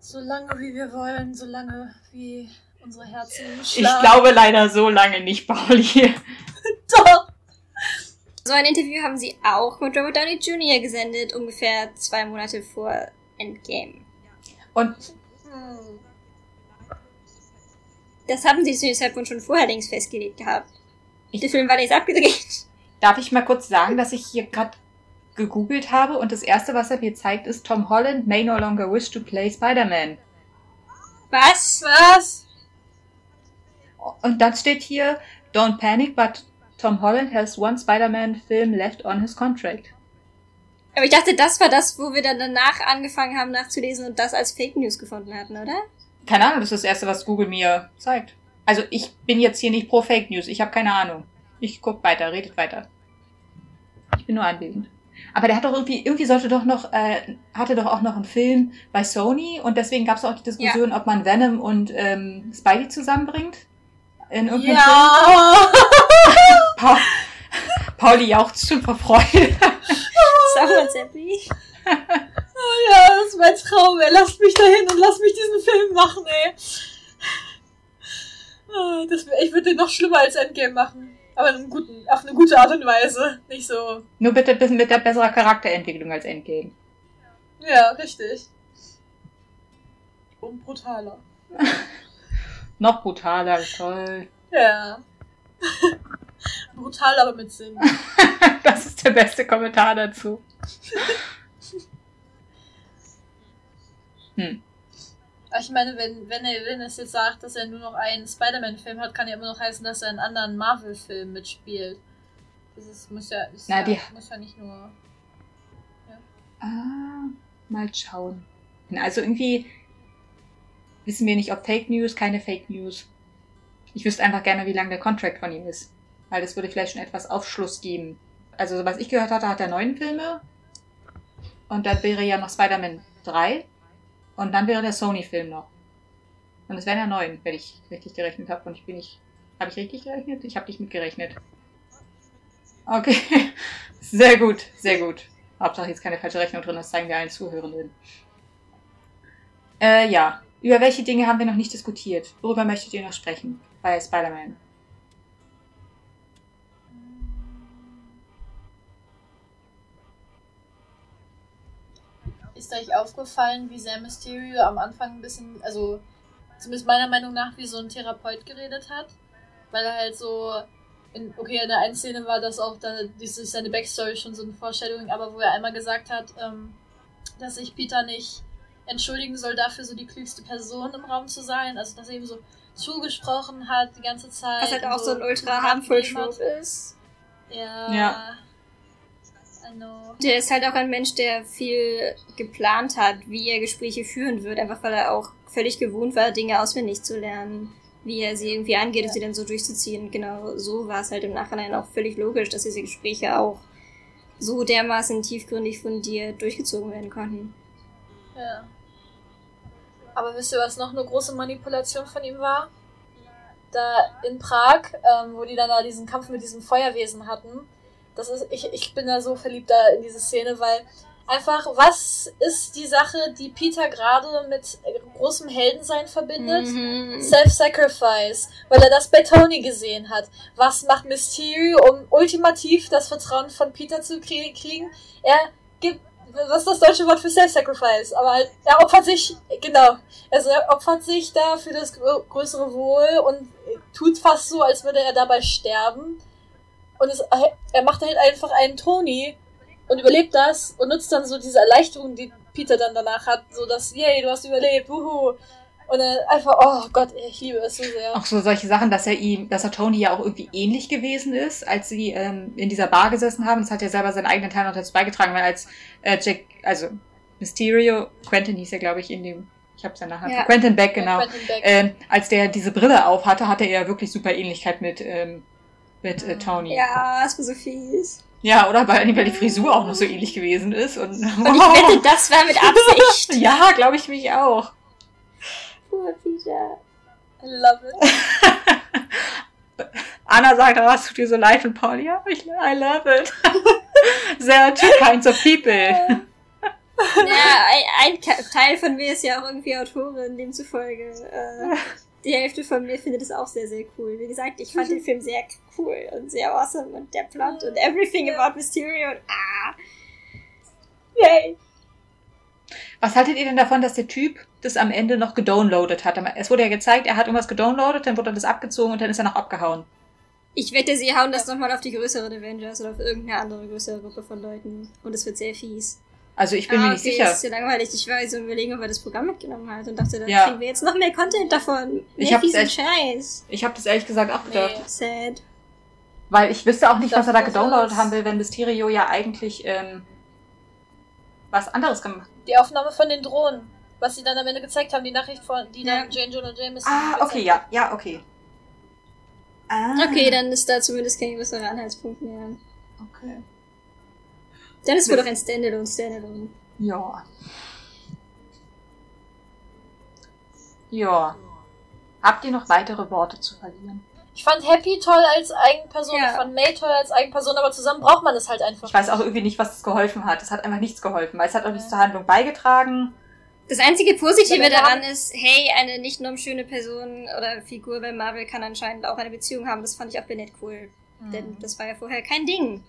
So lange wie wir wollen, so lange wie unsere Herzen Ich schlagen. glaube leider so lange nicht, Pauli. [LAUGHS] Doch! So ein Interview haben sie auch mit Robert Downey Jr. gesendet, ungefähr zwei Monate vor Endgame. Und. Das haben sie zu dem Zeitpunkt schon vorher längst festgelegt gehabt. Ich- Der Film war längst abgedreht. Darf ich mal kurz sagen, dass ich hier gerade gegoogelt habe und das erste, was er mir zeigt, ist Tom Holland may no longer wish to play Spider-Man. Was? Was? Und dann steht hier, don't panic, but Tom Holland has one Spider-Man film left on his contract. Aber ich dachte, das war das, wo wir dann danach angefangen haben nachzulesen und das als Fake News gefunden hatten, oder? Keine Ahnung, das ist das erste, was Google mir zeigt. Also ich bin jetzt hier nicht pro Fake News, ich habe keine Ahnung. Ich guck weiter, redet weiter. Ich bin nur anwesend. Aber der hat doch irgendwie, irgendwie sollte doch noch, äh, hatte doch auch noch einen Film bei Sony und deswegen gab es auch die Diskussion, ob man Venom und ähm, Spidey zusammenbringt. In irgendeinem Ja! Film. Pa Pauli jauchzt schon vor Freude. Sauer Seppi. Ja, das ist mein Traum, ey. Lasst mich dahin und lasst mich diesen Film machen, ey. Ah, Das, ich würde den noch schlimmer als Endgame machen. Aber in einem guten, auf eine gute Art und Weise. Nicht so. Nur bitte ein bisschen mit der besseren Charakterentwicklung als Endgame. Ja, richtig. Und brutaler. [LAUGHS] Noch brutaler, toll. Ja. [LAUGHS] Brutal, aber mit Sinn. [LAUGHS] Das ist der beste Kommentar dazu. Hm. Aber ich meine, wenn, wenn er wenn es jetzt sagt, dass er nur noch einen Spider-Man-Film hat, kann ja immer noch heißen, dass er in anderen Marvel-Filmen mitspielt. Das ist, muss ja, ist Na, ja, die- muss ja nicht nur. Ah, mal schauen. Also irgendwie wissen wir nicht, ob Fake News, keine Fake News. Ich wüsste einfach gerne, wie lang der Contract von ihm ist. Weil das würde vielleicht schon etwas Aufschluss geben. Also, was ich gehört hatte, hat er neun Filme. Und dann wäre ja noch Spider-Man 3. Und dann wäre der Sony-Film noch. Und es wären ja neun, wenn ich richtig gerechnet habe. Und ich bin nicht. Habe ich richtig gerechnet? Ich habe nicht mitgerechnet. Okay. [LAUGHS] Sehr gut, sehr gut. Hauptsache jetzt keine falsche Rechnung drin, das zeigen wir allen Zuhörenden. Äh, ja. Über welche Dinge haben wir noch nicht diskutiert? Worüber möchtet ihr noch sprechen bei Spider-Man? Ist euch aufgefallen, wie sehr Mysterio am Anfang ein bisschen, also zumindest meiner Meinung nach, wie so ein Therapeut geredet hat? Weil er halt so, in, okay, in der einen Szene war das auch da, das ist seine Backstory schon so eine Vorstellung, aber wo er einmal gesagt hat, ähm, dass sich Peter nicht entschuldigen soll dafür, so die klügste Person im Raum zu sein, also dass er ihm so zugesprochen hat die ganze Zeit. Was halt auch so ein ultra harmful Trope ist. Ja. Ja. Know. Der ist halt auch ein Mensch, der viel geplant hat, wie er Gespräche führen wird, einfach weil er auch völlig gewohnt war, Dinge auswendig zu lernen, wie er sie irgendwie angeht und sie dann so durchzuziehen. Genau so war es halt im Nachhinein auch völlig logisch, dass diese Gespräche auch so dermaßen tiefgründig fundiert durchgezogen werden konnten. Ja. Aber wisst ihr, was noch eine große Manipulation von ihm war? Da in Prag, ähm, wo die dann da diesen Kampf mit diesem Feuerwesen hatten. Das ist, ich, ich bin da so verliebt da in diese Szene, weil einfach, was ist die Sache, die Peter gerade mit großem Heldensein verbindet? Mhm. Self-Sacrifice, weil er das bei Tony gesehen hat. Was macht Mysterio, um ultimativ das Vertrauen von Peter zu krie kriegen? Er gibt, was ist das deutsche Wort für Self-Sacrifice? Aber halt, er opfert sich, genau, also er opfert sich da für das grö größere Wohl und tut fast so, als würde er dabei sterben. Und es, er macht halt einfach einen Tony und überlebt das und nutzt dann so diese Erleichterung, die Peter dann danach hat, so dass, yay, du hast überlebt, wuhu. Und dann einfach, oh Gott, ich liebe es so sehr. Auch so solche Sachen, dass er ihm, dass er Tony ja auch irgendwie ähnlich gewesen ist, als sie ähm, in dieser Bar gesessen haben. Das hat er selber seinen eigenen Teil noch dazu beigetragen, weil als äh, Jack, also Mysterio, Quentin hieß er, glaube ich, in dem, ich habe seinen Nachnamen, Ja. Quentin Beck, genau. Quentin Beck. Ähm, als der diese Brille auf hatte, hatte er wirklich super Ähnlichkeit mit, ähm, mit äh, Tony. Ja, es war so fies. Ja, oder? Weil, weil die Frisur auch noch so ähnlich gewesen ist. Und, Und ich wette, [LAUGHS] das war mit Absicht. ja, glaube ich mich auch. Poor Peter. I love it. [LAUGHS] Anna sagt, oh, es tut dir so leid und Paul, ja, ich, I love it. [LAUGHS] There are two kinds of people. Ja, ein, ein Teil von mir ist ja auch irgendwie Autorin, demzufolge. Äh, die Hälfte von mir findet es auch sehr, sehr cool. Wie gesagt, ich fand den [LAUGHS] Film sehr cool und sehr awesome und der Plot und everything about Mysterio und ah. Yay. Was haltet ihr denn davon, dass der Typ das am Ende noch gedownloadet hat? Es wurde ja gezeigt, er hat irgendwas gedownloadet, dann wurde das abgezogen und dann ist er noch abgehauen. Ich wette, sie hauen das nochmal auf die größeren Avengers oder auf irgendeine andere größere Gruppe von Leuten. Und es wird sehr fies. Also ich bin mir Ah, nicht okay, sicher. Das ist ja langweilig. Ich war so überlegen, ob er das Programm mitgenommen hat und dachte, dann Ja. kriegen wir jetzt noch mehr Content davon. Mehr Ich hab's fiesen echt- Scheiß. Ich habe das ehrlich gesagt auch gedacht. Nee. Sad. Weil ich wüsste auch nicht, was er da Das- das gedownloadet haben will, wenn Mysterio ja eigentlich ähm, was anderes gemacht Die Aufnahme von den Drohnen, was sie dann am Ende gezeigt haben, die Nachricht von, die dann Jane Jonah Jameson. Ah, okay, ja, ja, okay. Ah, Okay, dann ist da zumindest kein größerer Anhaltspunkt mehr. Okay. Dann ist wohl doch ein Standalone, Standalone. Ja. Ja. Habt ihr noch weitere Worte zu verlieren? Ich fand Happy toll als Eigenperson, Ja. ich fand May toll als Eigenperson, aber zusammen braucht man es halt einfach. Ich weiß auch irgendwie nicht, was es geholfen hat. Es hat einfach nichts geholfen, weil es hat auch nichts zur Handlung beigetragen. Das einzige Positive daran ist, hey, eine nicht nur schöne Person oder Figur bei Marvel kann anscheinend auch eine Beziehung haben. Das fand ich auch bei Ned cool. Mhm. Denn das war ja vorher kein Ding.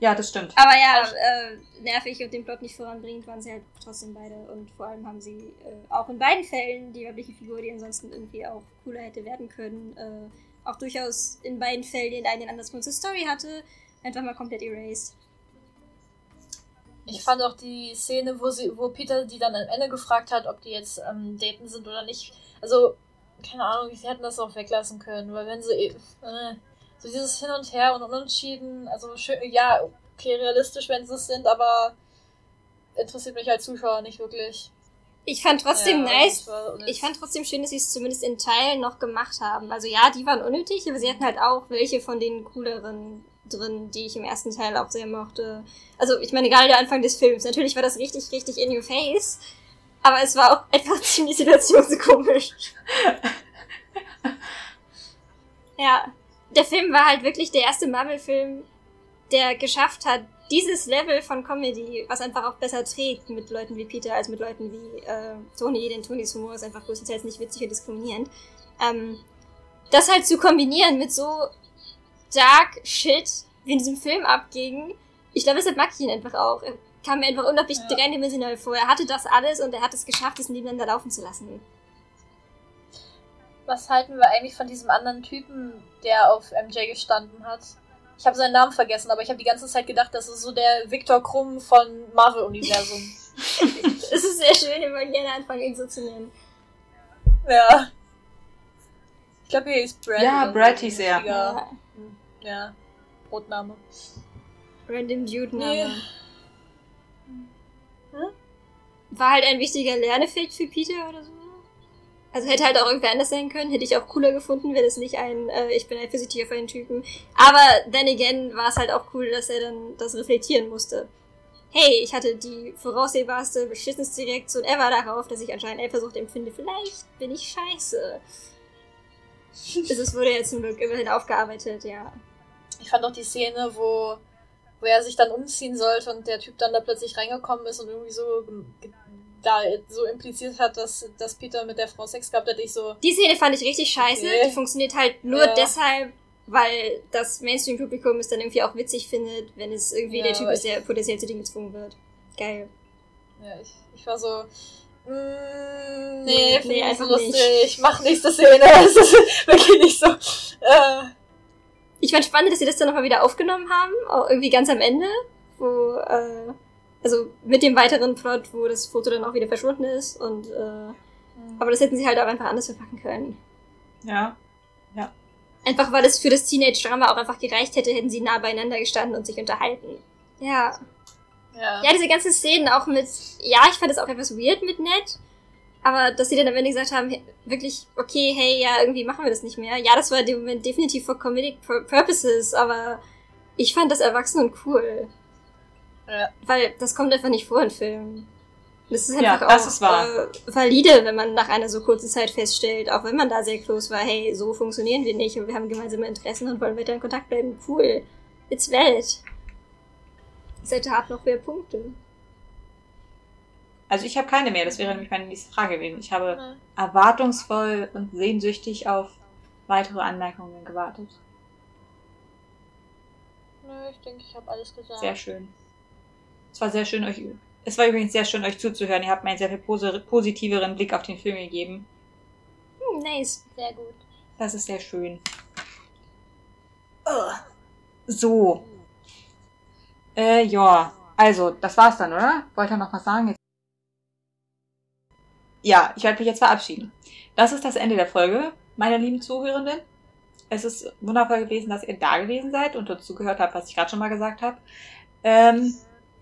Ja, das stimmt. Aber ja, äh, nervig und den Plot nicht voranbringt, waren sie halt trotzdem beide. Und vor allem haben sie äh, auch in beiden Fällen die weibliche Figur, die ansonsten irgendwie auch cooler hätte werden können, äh, auch durchaus in beiden Fällen den einen anders zur Story hatte, einfach mal komplett erased. Ich fand auch die Szene, wo sie, wo Peter die dann am Ende gefragt hat, ob die jetzt ähm, daten sind oder nicht. Also, keine Ahnung, sie hätten das auch weglassen können, weil wenn sie äh, so dieses Hin und Her und Unentschieden, also schön, ja, okay, realistisch, wenn sie es sind, aber interessiert mich als Zuschauer nicht wirklich. Ich fand trotzdem Ja, nice. Ich fand trotzdem schön, dass sie es zumindest in Teilen noch gemacht haben. Also ja, die waren unnötig, aber sie hatten halt auch welche von den cooleren drin, die ich im ersten Teil auch sehr mochte. Also ich meine, gerade der Anfang des Films. Natürlich war das richtig, richtig in your face. Aber es war auch [LAUGHS] einfach ziemlich situationskomisch. [LAUGHS] ja. Der Film war halt wirklich der erste Marvel-Film, der geschafft hat, dieses Level von Comedy, was einfach auch besser trägt mit Leuten wie Peter als mit Leuten wie äh, Tony, denn Tonys Humor ist einfach größtenteils nicht witzig und diskriminierend. Ähm, das halt zu kombinieren mit so dark Shit, wie in diesem Film abging, ich glaube, deshalb mag ich ihn einfach auch. Er kam mir einfach unglaublich Ja. dreidimensional vor. Er hatte das alles und er hat es geschafft, es nebeneinander laufen zu lassen. Was halten wir eigentlich von diesem anderen Typen, der auf MJ gestanden hat? Ich habe seinen Namen vergessen, aber ich habe die ganze Zeit gedacht, das ist so der Viktor Krumm von Marvel-Universum. [LAUGHS] Es ist sehr schön, wir wollen gerne anfangen, ihn so zu nennen. ja. Ich glaube, hier ist Brad. Ja, Brad hieß er. Ja. ja. Brotname. Random Dude Nee. Name. War halt ein wichtiger Lerneffekt für Peter oder so. Also hätte halt auch irgendwer anders sein können, hätte ich auch cooler gefunden, wäre das nicht ein, äh, ich bin eifersüchtig auf einen Typen. Aber then again war es halt auch cool, dass er dann das reflektieren musste. Hey, ich hatte die voraussehbarste, beschissenste Reaktion ever darauf, dass ich anscheinend Eifersucht empfinde. Vielleicht bin ich scheiße. Es wurde ja zum Glück immerhin aufgearbeitet, ja. Ich fand auch die Szene, wo, wo er sich dann umziehen sollte und der Typ dann da plötzlich reingekommen ist und irgendwie so da so impliziert hat, dass, dass Peter mit der Frau Sex gehabt hat. Ich so, Die Szene fand ich richtig scheiße. Okay. Die funktioniert halt nur Ja. deshalb, weil das Mainstream-Publikum es dann irgendwie auch witzig findet, wenn es irgendwie Ja, der Typ ist, der potenziell zu Dingen gezwungen wird. Geil. ja, ich, ich war so, mm, Nee, nee, nee, nicht einfach lustig. Mach nächste Szene. [LAUGHS] Es ist wirklich nicht so. Äh, Ich fand spannend, dass sie das dann nochmal wieder aufgenommen haben, auch irgendwie ganz am Ende, wo, äh, also mit dem weiteren Plot, wo das Foto dann auch wieder verschwunden ist und, äh, aber das hätten sie halt auch einfach anders verpacken können. Ja. Einfach weil es für das Teenage-Drama auch einfach gereicht hätte, hätten sie nah beieinander gestanden und sich unterhalten. Ja. ja. Ja, diese ganzen Szenen auch mit, ja, ich fand es auch etwas weird mit Ned, aber dass sie dann am Ende gesagt haben, wirklich, okay, hey, ja, irgendwie machen wir das nicht mehr. Ja, das war in dem Moment definitiv for comedic pur- purposes, aber ich fand das erwachsen und cool. Ja. Weil das kommt einfach nicht vor in Filmen. Das ist Ja, einfach das auch ist. Äh, valide, wenn man nach einer so kurzen Zeit feststellt, auch wenn man da sehr close war, hey, so funktionieren wir nicht und wir haben gemeinsame Interessen und wollen weiter in Kontakt bleiben. Cool. It's valid. Seite hat noch mehr Punkte. Also ich habe keine mehr, das wäre nämlich meine nächste Frage gewesen. Ich habe Ja. erwartungsvoll und sehnsüchtig auf weitere Anmerkungen gewartet. Nö, ich denke, ich habe alles gesagt. Sehr schön. Es war sehr schön, euch. Es war übrigens sehr schön, euch zuzuhören. Ihr habt mir einen sehr viel posi- positiveren Blick auf den Film gegeben. Hm, nice. Sehr gut. Das ist sehr schön. So. Äh, ja. Also, das war's dann, oder? Wollt ihr noch was sagen? Jetzt ja, ich werde mich jetzt verabschieden. Das ist das Ende der Folge, meine lieben Zuhörenden. Es ist wundervoll gewesen, dass ihr da gewesen seid und uns zugehört habt, was ich gerade schon mal gesagt habe. Ähm,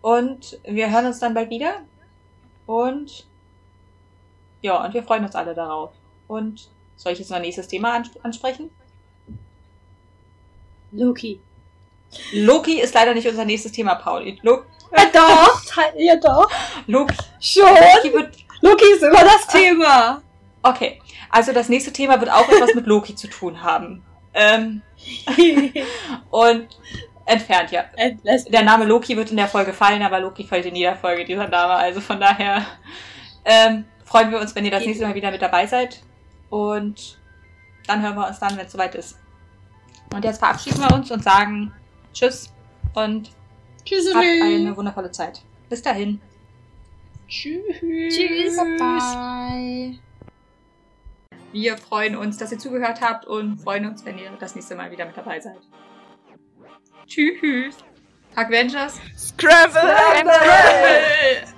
und wir hören uns dann bald wieder. Und ja, und wir freuen uns alle darauf. Und soll ich jetzt noch nächstes Thema ans ansprechen? Loki. Loki ist leider nicht unser nächstes Thema, Paul. Lo Ja doch, [LAUGHS] te- ja doch. Loki, Schon. Loki wird. Loki ist immer das Thema. Okay, also das nächste Thema wird auch etwas mit Loki zu tun haben. Ähm, [LAUGHS] und entfernt, ja. Entlässt. Der Name Loki wird in der Folge fallen, aber Loki fällt in jeder Folge dieser Name. Also von daher ähm, freuen wir uns, wenn ihr das nächste Mal wieder mit dabei seid. Und dann hören wir uns dann, wenn es soweit ist. Und jetzt verabschieden wir uns und sagen Tschüss und Tschüss. habt eine wundervolle Zeit. Bis dahin. Tschüss. Tschüss. Bye. Wir freuen uns, dass ihr zugehört habt und freuen uns, wenn ihr das nächste Mal wieder mit dabei seid. Tschüss. Avengers. Scramble! Scramble!